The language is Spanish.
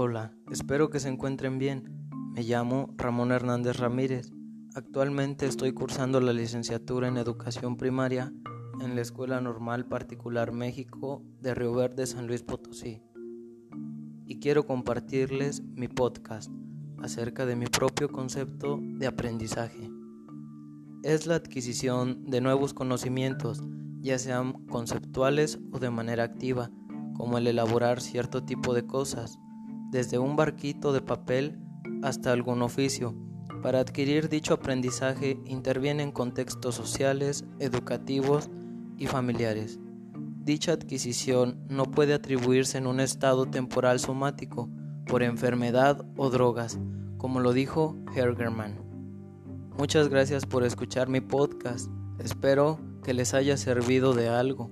Hola, espero que se encuentren bien. Me llamo Ramón Hernández Ramírez. Actualmente estoy cursando la licenciatura en Educación Primaria en la Escuela Normal Particular México de Río Verde, San Luis Potosí. Y quiero compartirles mi podcast acerca de mi propio concepto de aprendizaje. Es la adquisición de nuevos conocimientos, ya sean conceptuales o de manera activa, como el elaborar cierto tipo de cosas, desde un barquito de papel hasta algún oficio. Para adquirir dicho aprendizaje intervienen contextos sociales, educativos y familiares. Dicha adquisición no puede atribuirse en un estado temporal somático, por enfermedad o drogas, como lo dijo Hergerman. Muchas gracias por escuchar mi podcast. Espero que les haya servido de algo.